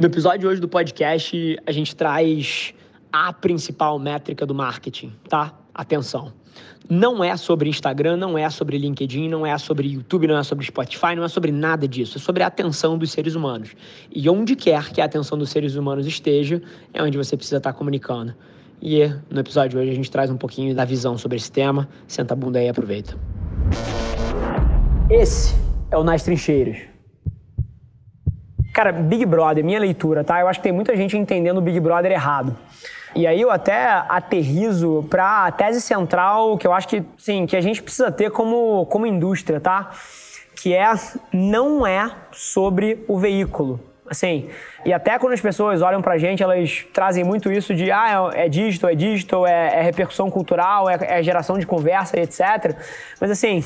No episódio de hoje do podcast, a gente traz a principal métrica do marketing, tá? Atenção. Não é sobre Instagram, não é sobre LinkedIn, não é sobre YouTube, não é sobre Spotify, não é sobre nada disso. É sobre a atenção dos seres humanos. E onde quer que a atenção dos seres humanos esteja, é onde você precisa estar comunicando. E no episódio de hoje a gente traz um pouquinho da visão sobre esse tema. Senta a bunda aí e aproveita. Esse é o Nas Trincheiras. Cara, Big Brother, minha leitura, tá? Eu acho que tem muita gente entendendo o Big Brother errado. E aí eu até aterrizo para a tese central que eu acho que, sim, que a gente precisa ter como, como indústria, tá? Que é, não é sobre o veículo. Assim, e até quando as pessoas olham pra gente, elas trazem muito isso de, ah, é digital, é digital, é, é repercussão cultural, é, é geração de conversa etc. Mas assim,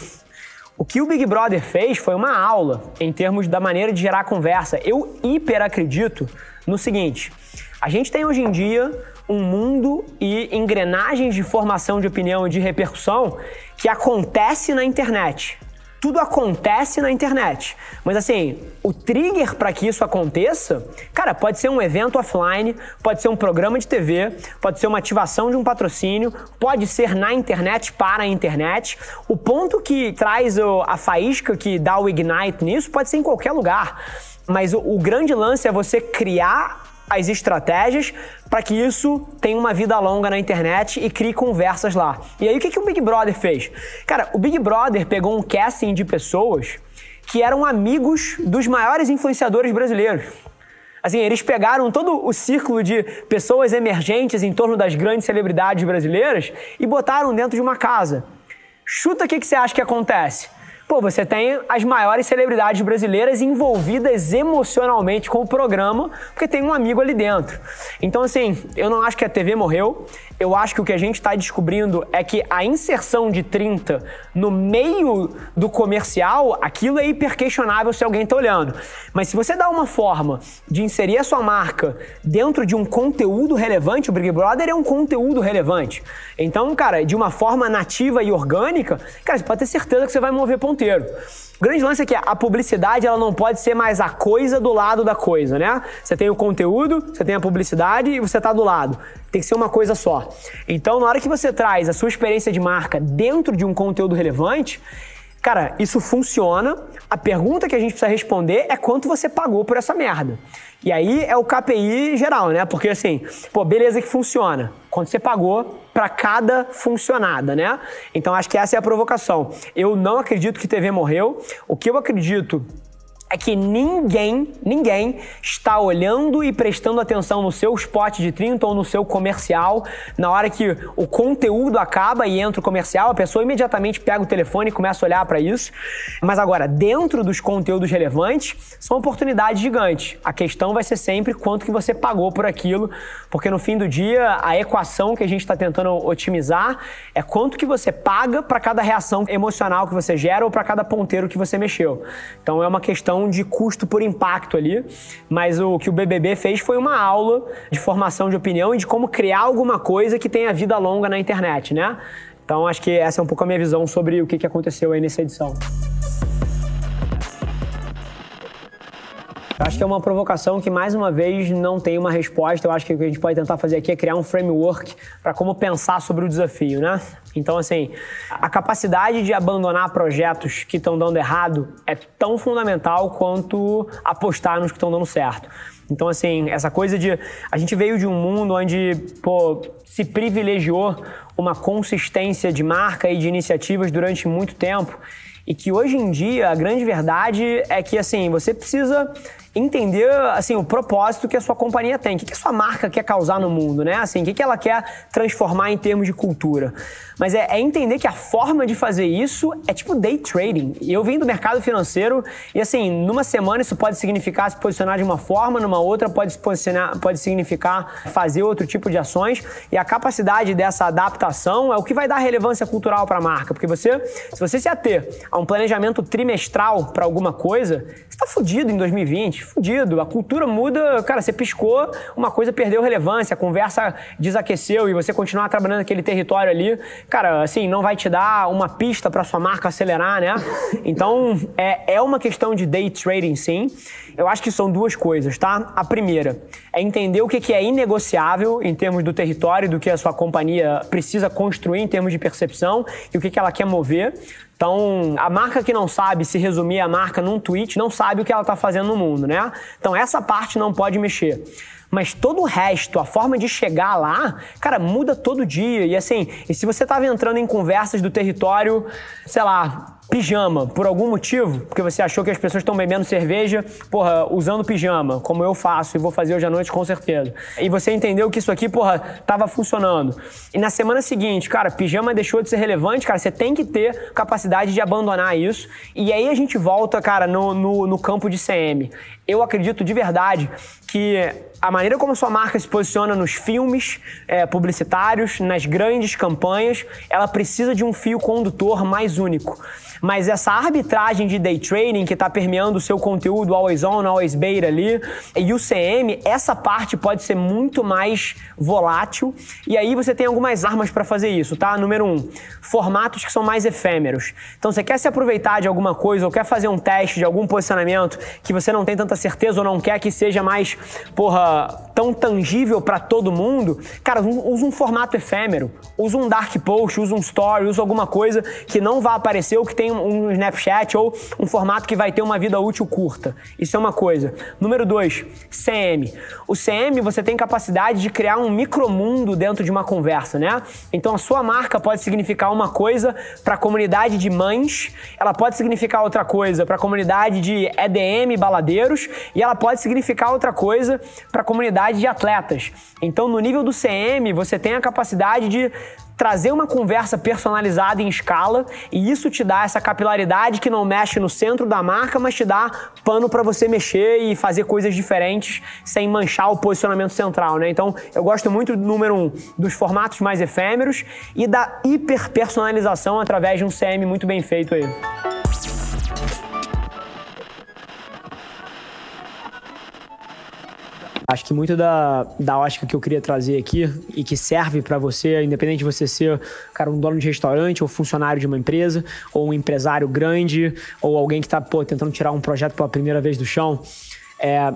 o que o Big Brother fez foi uma aula em termos da maneira de gerar conversa. Eu hiper acredito no seguinte: a gente tem hoje em dia um mundo e engrenagens de formação de opinião e de repercussão que acontece na internet. Tudo acontece na internet. Mas assim, o trigger para que isso aconteça, cara, pode ser um evento offline, pode ser um programa de TV, pode ser uma ativação de um patrocínio, pode ser na internet para a internet. O ponto que traz a faísca que dá o ignite nisso pode ser em qualquer lugar. Mas o, o grande lance é você criar as estratégias para que isso tenha uma vida longa na internet e crie conversas lá. E aí o que, que o Big Brother fez? Cara, o Big Brother pegou um casting de pessoas que eram amigos dos maiores influenciadores brasileiros. Assim, eles pegaram todo o círculo de pessoas emergentes em torno das grandes celebridades brasileiras e botaram dentro de uma casa. Chuta o que, que você acha que acontece? Pô, você tem as maiores celebridades brasileiras envolvidas emocionalmente com o programa, porque tem um amigo ali dentro. Então, assim, eu não acho que a TV morreu. Eu acho que o que a gente está descobrindo é que a inserção de 30 no meio do comercial, aquilo é hiper questionável se alguém está olhando. Mas se você dá uma forma de inserir a sua marca dentro de um conteúdo relevante, o Big Brother é um conteúdo relevante. Então, cara, de uma forma nativa e orgânica, cara, você pode ter certeza que você vai mover ponteiro. O grande lance é que a publicidade ela não pode ser mais a coisa do lado da coisa, né? Você tem o conteúdo, você tem a publicidade e você está do lado. Tem que ser uma coisa só. Então, na hora que você traz a sua experiência de marca dentro de um conteúdo relevante, Cara, isso funciona. A pergunta que a gente precisa responder é quanto você pagou por essa merda. E aí é o KPI geral, né? Porque assim, pô, beleza que funciona. Quanto você pagou para cada funcionada, né? Então acho que essa é a provocação. Eu não acredito que TV morreu. O que eu acredito é que ninguém, ninguém está olhando e prestando atenção no seu spot de 30 ou no seu comercial. Na hora que o conteúdo acaba e entra o comercial, a pessoa imediatamente pega o telefone e começa a olhar para isso. Mas agora, dentro dos conteúdos relevantes, são oportunidades gigantes. A questão vai ser sempre quanto que você pagou por aquilo, porque no fim do dia, a equação que a gente está tentando otimizar é quanto que você paga para cada reação emocional que você gera ou para cada ponteiro que você mexeu. Então é uma questão de custo por impacto ali, mas o que o BBB fez foi uma aula de formação de opinião e de como criar alguma coisa que tenha vida longa na internet, né? Então acho que essa é um pouco a minha visão sobre o que aconteceu aí nessa edição. Acho que é uma provocação que, mais uma vez, não tem uma resposta. Eu acho que o que a gente pode tentar fazer aqui é criar um framework para como pensar sobre o desafio, né? Então, assim, a capacidade de abandonar projetos que estão dando errado é tão fundamental quanto apostar nos que estão dando certo. Então, assim, essa coisa de. A gente veio de um mundo onde, pô, se privilegiou uma consistência de marca e de iniciativas durante muito tempo. E que hoje em dia a grande verdade é que, assim, você precisa entender assim o propósito que a sua companhia tem, o que, a sua marca quer causar no mundo, né? Assim, o que, que ela quer transformar em termos de cultura. Mas é, é, entender que a forma de fazer isso é tipo day trading. Eu vim do mercado financeiro e assim, numa semana isso pode significar se posicionar de uma forma, numa outra pode se posicionar, pode significar fazer outro tipo de ações. E a capacidade dessa adaptação é o que vai dar relevância cultural para a marca, porque você, se você se ater a um planejamento trimestral para alguma coisa, você está fudido em 2020 fudido. A cultura muda, cara, você piscou, uma coisa perdeu relevância, a conversa desaqueceu e você continuar trabalhando naquele território ali, cara, assim, não vai te dar uma pista para sua marca acelerar, né? Então, é, é uma questão de day trading, sim. Eu acho que são duas coisas, tá? A primeira é entender o que é inegociável em termos do território, do que a sua companhia precisa construir em termos de percepção e o que ela quer mover. Então, a marca que não sabe se resumir a marca num tweet, não sabe o que ela está fazendo no mundo, né? Então, essa parte não pode mexer. Mas todo o resto, a forma de chegar lá, cara, muda todo dia. E assim, e se você estava entrando em conversas do território, sei lá, pijama, por algum motivo, porque você achou que as pessoas estão bebendo cerveja, porra, usando pijama, como eu faço e vou fazer hoje à noite com certeza. E você entendeu que isso aqui, porra, tava funcionando. E na semana seguinte, cara, pijama deixou de ser relevante, cara, você tem que ter capacidade de abandonar isso. E aí a gente volta, cara, no, no, no campo de CM. Eu acredito de verdade que a maneira como sua marca se posiciona nos filmes é, publicitários, nas grandes campanhas, ela precisa de um fio condutor mais único. Mas essa arbitragem de day trading que está permeando o seu conteúdo always on, always bait ali, e o CM, essa parte pode ser muito mais volátil. E aí você tem algumas armas para fazer isso, tá? Número um, formatos que são mais efêmeros. Então você quer se aproveitar de alguma coisa ou quer fazer um teste de algum posicionamento que você não tem tanta certeza ou não quer que seja mais, porra, tão tangível para todo mundo, cara, usa um formato efêmero. Usa um dark post, usa um story, usa alguma coisa que não vai aparecer ou que tem um Snapchat ou um formato que vai ter uma vida útil curta. Isso é uma coisa. Número dois, CM. O CM você tem capacidade de criar um micromundo dentro de uma conversa, né? Então a sua marca pode significar uma coisa para a comunidade de mães, ela pode significar outra coisa para a comunidade de EDM baladeiros e ela pode significar outra coisa para a comunidade de atletas. Então no nível do CM você tem a capacidade de trazer uma conversa personalizada em escala e isso te dá essa capilaridade que não mexe no centro da marca, mas te dá pano para você mexer e fazer coisas diferentes sem manchar o posicionamento central, né? Então, eu gosto muito número um dos formatos mais efêmeros e da hiperpersonalização através de um CM muito bem feito aí. Acho que muito da, da ótica que eu queria trazer aqui e que serve para você, independente de você ser, cara, um dono de restaurante ou funcionário de uma empresa, ou um empresário grande, ou alguém que está tentando tirar um projeto pela primeira vez do chão, é,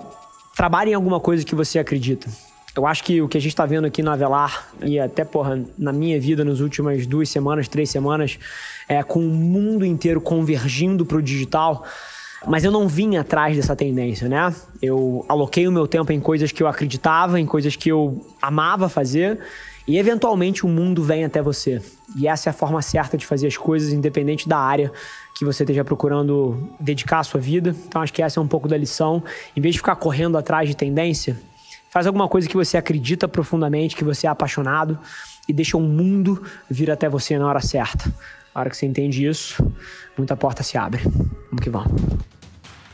trabalhe em alguma coisa que você acredita. Eu acho que o que a gente está vendo aqui na Avelar, e até, porra, na minha vida, nas últimas duas semanas, três semanas, é, com o mundo inteiro convergindo para o digital, mas eu não vim atrás dessa tendência, né? Eu aloquei o meu tempo em coisas que eu acreditava, em coisas que eu amava fazer, e eventualmente o mundo vem até você. E essa é a forma certa de fazer as coisas, independente da área que você esteja procurando dedicar a sua vida. Então acho que essa é um pouco da lição. Em vez de ficar correndo atrás de tendência, faz alguma coisa que você acredita profundamente, que você é apaixonado e deixa o mundo vir até você na hora certa. Hora que você entende isso, muita porta se abre. Vamos que vamos.